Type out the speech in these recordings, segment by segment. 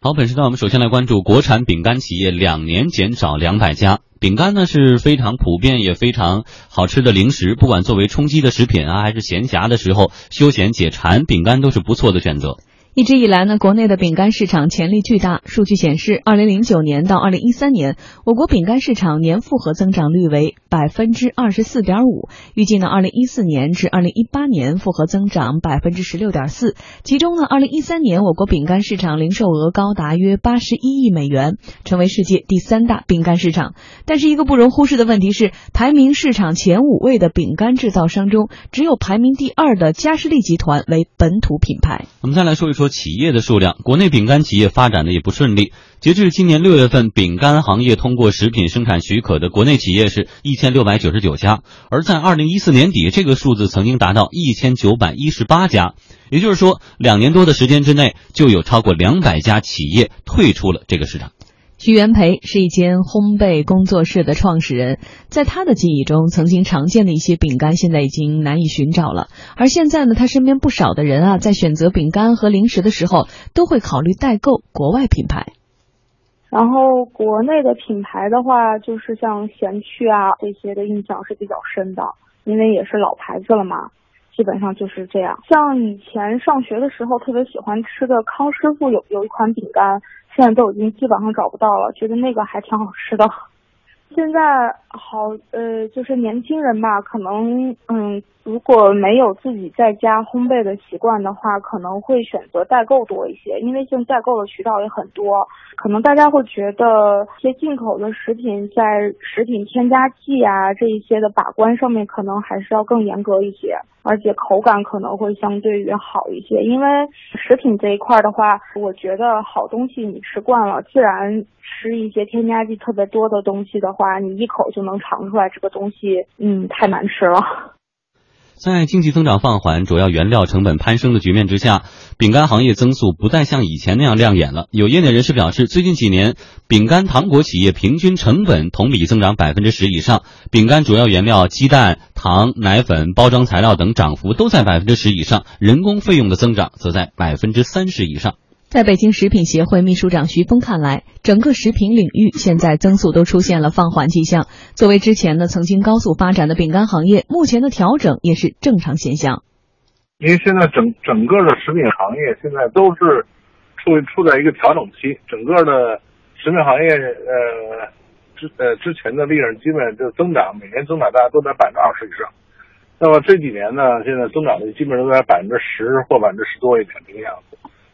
好，本时段我们首先来关注国产饼干企业两年减少两百家。饼干呢是非常普遍也非常好吃的零食，不管作为充饥的食品啊，还是闲暇的时候休闲解馋，饼干都是不错的选择。一直以来呢，国内的饼干市场潜力巨大。数据显示，二零零九年到二零一三年，我国饼干市场年复合增长率为百分之二十四点五。预计呢，二零一四年至二零一八年复合增长百分之十六点四。其中呢，二零一三年我国饼干市场零售额高达约八十一亿美元，成为世界第三大饼干市场。但是一个不容忽视的问题是，排名市场前五位的饼干制造商中，只有排名第二的嘉士利集团为本土品牌。我们再来说一说。企业的数量，国内饼干企业发展的也不顺利。截至今年六月份，饼干行业通过食品生产许可的国内企业是一千六百九十九家，而在二零一四年底，这个数字曾经达到一千九百一十八家。也就是说，两年多的时间之内，就有超过两百家企业退出了这个市场。徐元培是一间烘焙工作室的创始人，在他的记忆中，曾经常见的一些饼干现在已经难以寻找了。而现在呢，他身边不少的人啊，在选择饼干和零食的时候，都会考虑代购国外品牌。然后国内的品牌的话，就是像咸趣啊这些的印象是比较深的，因为也是老牌子了嘛，基本上就是这样。像以前上学的时候特别喜欢吃的康师傅有有一款饼干。现在都已经基本上找不到了，觉得那个还挺好吃的。现在好，呃，就是年轻人吧，可能，嗯，如果没有自己在家烘焙的习惯的话，可能会选择代购多一些，因为现在代购的渠道也很多。可能大家会觉得一些进口的食品在食品添加剂啊这一些的把关上面，可能还是要更严格一些，而且口感可能会相对于好一些。因为食品这一块的话，我觉得好东西你吃惯了，自然。吃一些添加剂特别多的东西的话，你一口就能尝出来这个东西，嗯，太难吃了。在经济增长放缓、主要原料成本攀升的局面之下，饼干行业增速不再像以前那样亮眼了。有业内人士表示，最近几年饼干糖果企业平均成本同比增长百分之十以上，饼干主要原料鸡蛋、糖、奶粉、包装材料等涨幅都在百分之十以上，人工费用的增长则在百分之三十以上。在北京食品协会秘书长徐峰看来，整个食品领域现在增速都出现了放缓迹象。作为之前呢曾经高速发展的饼干行业，目前的调整也是正常现象。因为现在整整个的食品行业现在都是处处在一个调整期，整个的食品行业呃之呃之前的利润基本就增长，每年增长大家都在百分之二十以上。那么这几年呢，现在增长率基本都在百分之十或百分之十多一点这个样子。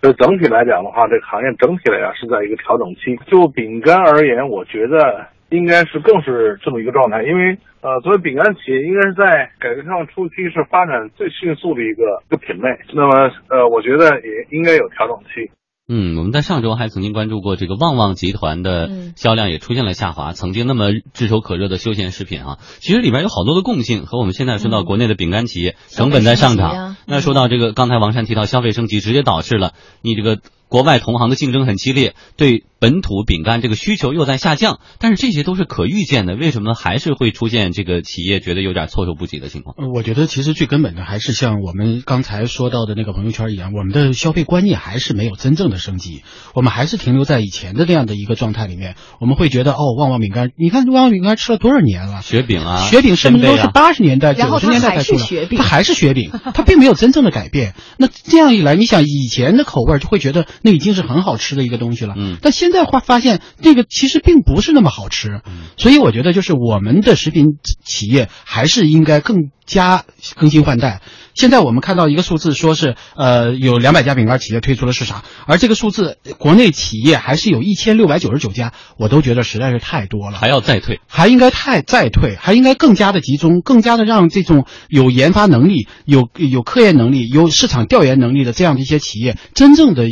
就整体来讲的话，这个行业整体来讲是在一个调整期。就饼干而言，我觉得应该是更是这么一个状态，因为呃，作为饼干企业，应该是在改革开放初期是发展最迅速的一个一个品类。那么呃，我觉得也应该有调整期。嗯，我们在上周还曾经关注过这个旺旺集团的销量也出现了下滑。曾经那么炙手可热的休闲食品啊，其实里边有好多的共性，和我们现在说到国内的饼干企业成本在上涨。那说到这个，刚才王珊提到消费升级，直接导致了你这个。国外同行的竞争很激烈，对本土饼干这个需求又在下降，但是这些都是可预见的，为什么还是会出现这个企业觉得有点措手不及的情况？我觉得其实最根本的还是像我们刚才说到的那个朋友圈一样，我们的消费观念还是没有真正的升级，我们还是停留在以前的那样的一个状态里面。我们会觉得哦，旺旺饼干，你看旺旺饼干吃了多少年了？雪饼啊，雪饼是不是都是八十年代、九十年代才出的？它还是雪饼，它并没有真正的改变。那这样一来，你想以前的口味就会觉得。那已经是很好吃的一个东西了，嗯，但现在发发现这个其实并不是那么好吃，嗯，所以我觉得就是我们的食品企业还是应该更加更新换代。现在我们看到一个数字，说是呃有两百家饼干企业退出了市场，而这个数字国内企业还是有一千六百九十九家，我都觉得实在是太多了，还要再退，还应该太再退，还应该更加的集中，更加的让这种有研发能力、有有科研能力、有市场调研能力的这样的一些企业，真正的。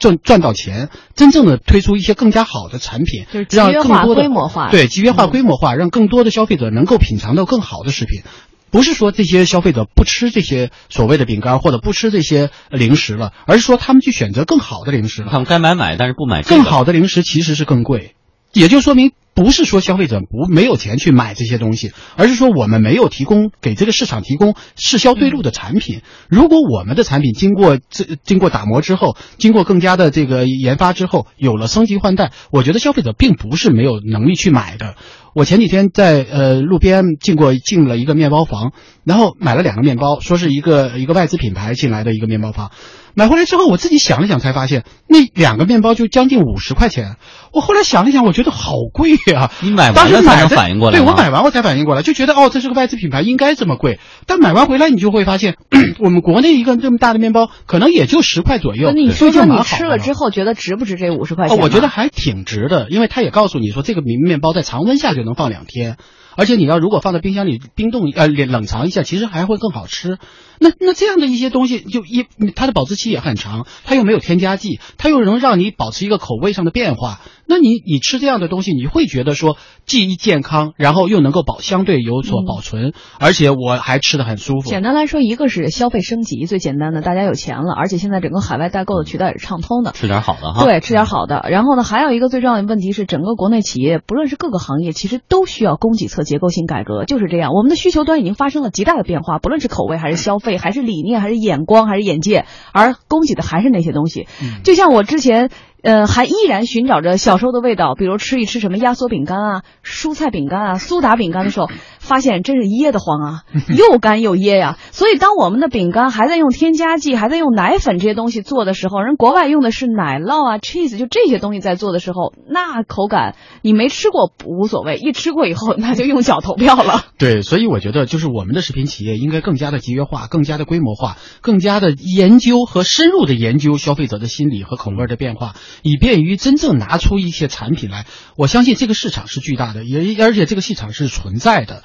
赚赚到钱，真正的推出一些更加好的产品，让更多的规模化对集约化、规模化，让更多的消费者能够品尝到更好的食品。不是说这些消费者不吃这些所谓的饼干或者不吃这些零食了，而是说他们去选择更好的零食了。他们该买买，但是不买。更好的零食其实是更贵，也就说明不是说消费者不没有钱去买这些东西，而是说我们没有提供给这个市场提供适销对路的产品。如果我们的产品经过这经过打磨之后，经过更加的这个研发之后，有了升级换代，我觉得消费者并不是没有能力去买的。我前几天在呃路边进过进了一个面包房，然后买了两个面包，说是一个一个外资品牌进来的一个面包房。买回来之后，我自己想了想，才发现那两个面包就将近五十块钱。我后来想了想，我觉得好贵呀！你买完了才能反应过来，对我买完我才反应过来，就觉得哦，这是个外资品牌，应该这么贵。但买完回来，你就会发现，我们国内一个这么大的面包，可能也就十块左右。那你说说你吃了之后觉得值不值这五十块钱？我觉得还挺值的，因为他也告诉你说，这个面面包在常温下就能放两天。而且你要如果放在冰箱里冰冻呃冷藏一下，其实还会更好吃。那那这样的一些东西，就一它的保质期也很长，它又没有添加剂，它又能让你保持一个口味上的变化。那你你吃这样的东西，你会觉得说既健康，然后又能够保相对有所保存，而且我还吃的很舒服。简单来说，一个是消费升级，最简单的，大家有钱了，而且现在整个海外代购的渠道也是畅通的，吃点好的哈。对，吃点好的。然后呢，还有一个最重要的问题是，整个国内企业不论是各个行业，其实都需要供给侧结构性改革，就是这样。我们的需求端已经发生了极大的变化，不论是口味还是消费，还是理念还是。眼光还是眼界，而供给的还是那些东西。就像我之前。呃，还依然寻找着小时候的味道，比如吃一吃什么压缩饼干啊、蔬菜饼干啊、苏打饼干的时候，发现真是噎得慌啊，又干又噎呀。所以，当我们的饼干还在用添加剂、还在用奶粉这些东西做的时候，人国外用的是奶酪啊、cheese 就这些东西在做的时候，那口感你没吃过无所谓，一吃过以后那就用脚投票了。对，所以我觉得就是我们的食品企业应该更加的集约化、更加的规模化、更加的研究和深入的研究消费者的心理和口味的变化。以便于真正拿出一些产品来，我相信这个市场是巨大的，也而且这个市场是存在的。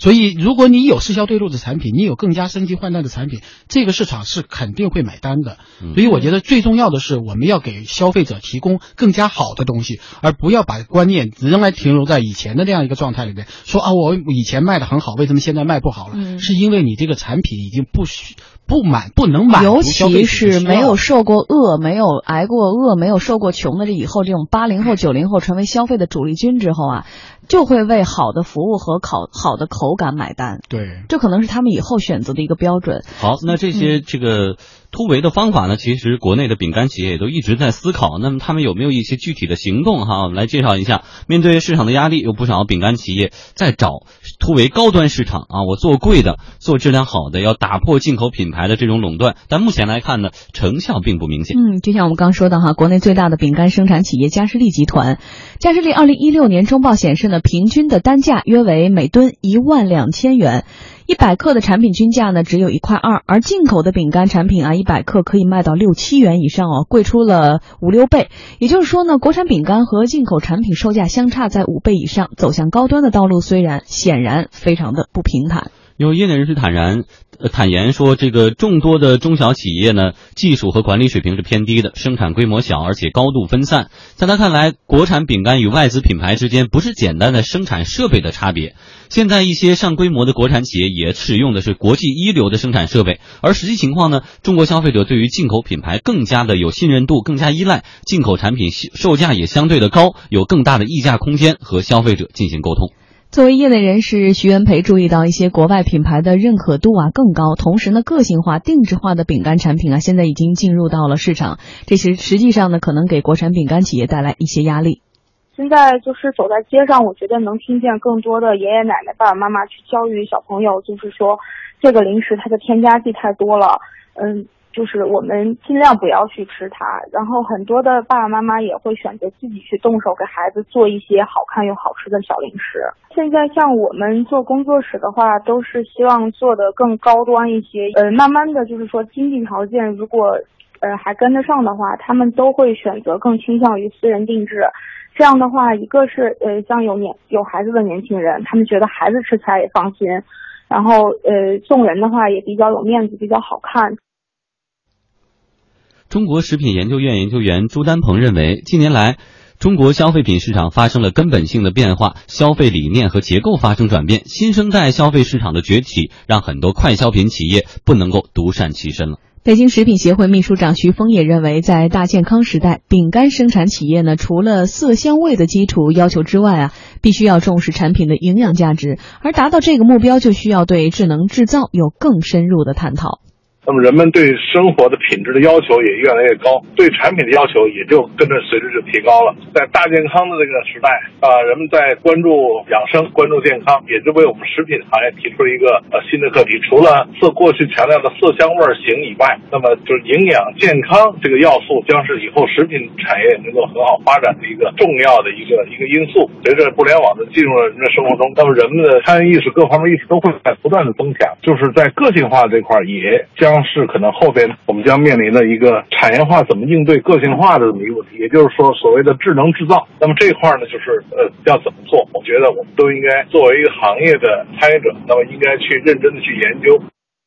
所以，如果你有适销对路的产品，你有更加升级换代的产品，这个市场是肯定会买单的。所以，我觉得最重要的是，我们要给消费者提供更加好的东西，而不要把观念仍然停留在以前的那样一个状态里面。说啊，我以前卖的很好，为什么现在卖不好了？是因为你这个产品已经不需。不满不能满尤其是没有受过饿、没有挨过饿、没有受过穷的这以后，这种八零后、九零后成为消费的主力军之后啊，就会为好的服务和好好的口感买单。对，这可能是他们以后选择的一个标准。好，那这些这个。突围的方法呢？其实国内的饼干企业也都一直在思考。那么他们有没有一些具体的行动？哈，我们来介绍一下。面对市场的压力，有不少饼干企业在找突围高端市场啊。我做贵的，做质量好的，要打破进口品牌的这种垄断。但目前来看呢，成效并不明显。嗯，就像我们刚说的哈，国内最大的饼干生产企业嘉士利集团，嘉士利二零一六年中报显示呢，平均的单价约为每吨一万两千元。一百克的产品均价呢只有一块二，而进口的饼干产品啊，一百克可以卖到六七元以上哦，贵出了五六倍。也就是说呢，国产饼干和进口产品售价相差在五倍以上，走向高端的道路虽然显然非常的不平坦。有业内人士坦然。坦言说，这个众多的中小企业呢，技术和管理水平是偏低的，生产规模小，而且高度分散。在他看来，国产饼干与外资品牌之间不是简单的生产设备的差别。现在一些上规模的国产企业也使用的是国际一流的生产设备，而实际情况呢，中国消费者对于进口品牌更加的有信任度，更加依赖进口产品，售价也相对的高，有更大的溢价空间和消费者进行沟通。作为业内人士，徐元培注意到一些国外品牌的认可度啊更高，同时呢，个性化、定制化的饼干产品啊，现在已经进入到了市场。这些实际上呢，可能给国产饼干企业带来一些压力。现在就是走在街上，我觉得能听见更多的爷爷奶奶、爸爸妈妈去教育小朋友，就是说这个零食它的添加剂太多了，嗯。就是我们尽量不要去吃它，然后很多的爸爸妈妈也会选择自己去动手给孩子做一些好看又好吃的小零食。现在像我们做工作室的话，都是希望做的更高端一些。呃，慢慢的就是说经济条件如果呃还跟得上的话，他们都会选择更倾向于私人定制。这样的话，一个是呃像有年有孩子的年轻人，他们觉得孩子吃起来也放心，然后呃送人的话也比较有面子，比较好看。中国食品研究院研究员朱丹鹏认为，近年来中国消费品市场发生了根本性的变化，消费理念和结构发生转变，新生代消费市场的崛起让很多快消品企业不能够独善其身了。北京食品协会秘书长徐峰也认为，在大健康时代，饼干生产企业呢，除了色香味的基础要求之外啊，必须要重视产品的营养价值，而达到这个目标，就需要对智能制造有更深入的探讨。那么人们对生活的品质的要求也越来越高，对产品的要求也就跟着随之就提高了。在大健康的这个时代啊，人们在关注养生、关注健康，也就为我们食品行业提出了一个呃新的课题。除了色过去强调的色香味形以外，那么就是营养健康这个要素将是以后食品产业能够很好发展的一个重要的一个一个因素。随着互联网的进入了人的生活中，那么人们的餐饮意识各方面意识都会在不断的增强，就是在个性化这块也将。方式可能后边我们将面临的一个产业化怎么应对个性化的这么一个问题，也就是说所谓的智能制造。那么这块呢，就是呃要怎么做？我觉得我们都应该作为一个行业的参与者，那么应该去认真的去研究。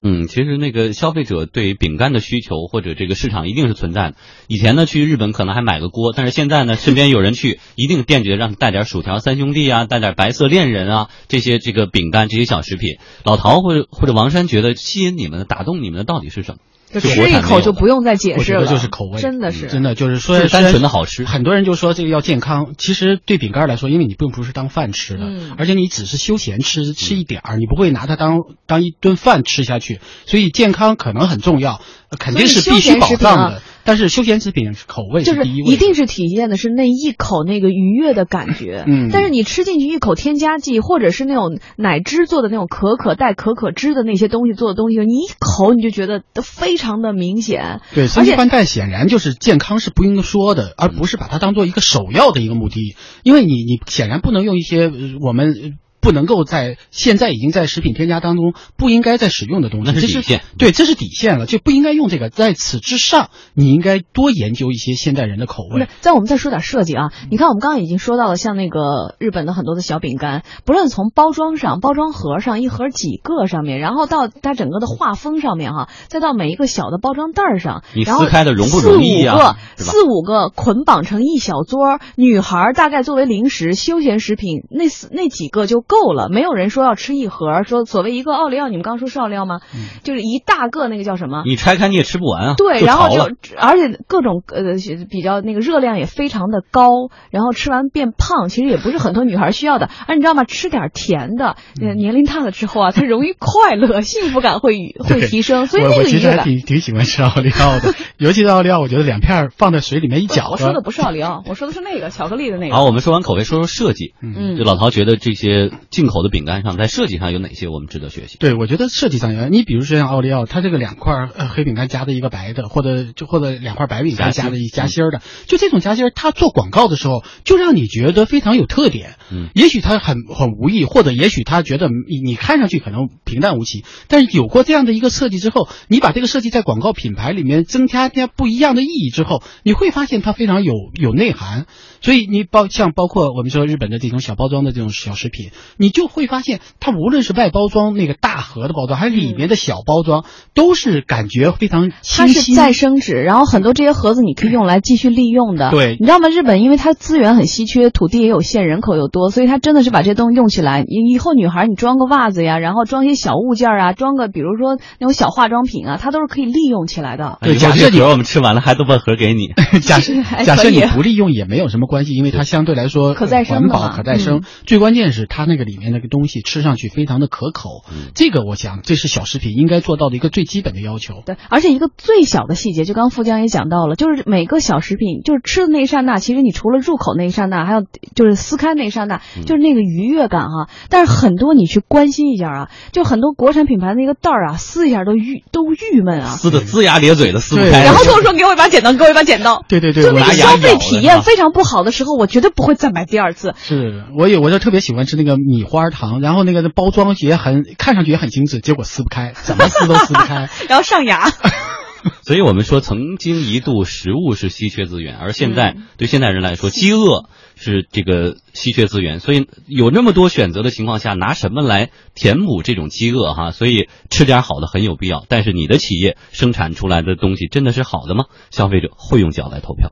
嗯，其实那个消费者对饼干的需求或者这个市场一定是存在的。以前呢，去日本可能还买个锅，但是现在呢，身边有人去，一定惦记着让带点薯条三兄弟啊，带点白色恋人啊，这些这个饼干这些小食品。老陶或者或者王山觉得吸引你们的、打动你们的到底是什么？就吃一口就不用再解释了，就是口味，真的是，真的就是说单纯的好吃。很多人就说这个要健康，其实对饼干来说，因为你并不是当饭吃的，而且你只是休闲吃吃一点儿，你不会拿它当当一顿饭吃下去，所以健康可能很重要，肯定是必须保障的。但是休闲食品口味就是第一一定是体现的是那一口那个愉悦的感觉。嗯，但是你吃进去一口添加剂，或者是那种奶汁做的那种可可带可可汁的那些东西做的东西，你一口你就觉得都非常的明显。对，三七换代显然就是健康是不应说的，而不是把它当做一个首要的一个目的，因为你你显然不能用一些我们。不能够在现在已经在食品添加当中不应该再使用的东西，这是底线。对，这是底线了，就不应该用这个。在此之上，你应该多研究一些现代人的口味。在我们再说点设计啊，你看我们刚刚已经说到了，像那个日本的很多的小饼干，不论从包装上、包装盒上一盒几个上面，然后到它整个的画风上面哈，再到每一个小的包装袋上，你撕开的容不容易啊？四五个捆绑成一小撮，女孩大概作为零食、休闲食品，那四那几个就。够了，没有人说要吃一盒。说所谓一个奥利奥，你们刚刚说是奥利奥吗？就是一大个那个叫什么？你拆开你也吃不完啊。对，然后就而且各种呃比较那个热量也非常的高，然后吃完变胖，其实也不是很多女孩需要的。而你知道吗？吃点甜的，年龄大了之后啊，它容易快乐，幸福感会会提升。所以那个其实还挺挺喜欢吃奥利奥的，尤其是奥利奥，我觉得两片放在水里面一搅。我说的不是奥利奥，我说的是那个巧克力的那个。好，我们说完口味，说说设计。嗯，就老陶觉得这些。进口的饼干上，在设计上有哪些我们值得学习？对，我觉得设计上有，你比如说像奥利奥，它这个两块黑饼干夹的一个白的，或者就或者两块白饼干夹的一夹心儿的，就这种夹心儿，它做广告的时候就让你觉得非常有特点。嗯，也许它很很无意，或者也许他觉得你你看上去可能平淡无奇，但是有过这样的一个设计之后，你把这个设计在广告品牌里面增加加不一样的意义之后，你会发现它非常有有内涵。所以你包像包括我们说日本的这种小包装的这种小食品，你就会发现它无论是外包装那个大盒的包装，还是里面的小包装，都是感觉非常清新。它是再生纸，然后很多这些盒子你可以用来继续利用的。对，你知道吗？日本因为它资源很稀缺，土地也有限，人口又多，所以它真的是把这东西用起来。以以后女孩你装个袜子呀，然后装些小物件啊，装个比如说那种小化妆品啊，它都是可以利用起来的。对，假设你我们吃完了还都把盒给你。假设假设你不利用也没有什么关系，因为它相对来说可再生、环保、可再生。最关键是它那个里面那个东西吃上去非常的可口。这个我想这是小食品应该做到的一个最基本的要求。对，而且一个最小的细节，就刚富江也讲到了，就是每个小食品，就是吃的那一刹那，其实你除了入口那一刹那，还有就是撕开那一刹那，就是那个愉悦感哈。但是很多你去关心一下啊，就很多国产品牌那个袋儿啊，撕一下都郁都郁闷啊，撕的龇牙咧嘴的撕不开。然后跟我说给我一把剪刀，给我一把剪刀。对对对，就那个消费体验非常不好的时候，我绝对不会再买第二次。是我有，我就特别喜欢吃那个米花糖，然后那个包装也很看上去也很精致，结果撕不开，怎么撕都撕不开，然后上牙。所以我们说，曾经一度食物是稀缺资源，而现在对现代人来说，饥饿是这个稀缺资源。所以有那么多选择的情况下，拿什么来填补这种饥饿？哈，所以吃点好的很有必要。但是你的企业生产出来的东西真的是好的吗？消费者会用脚来投票。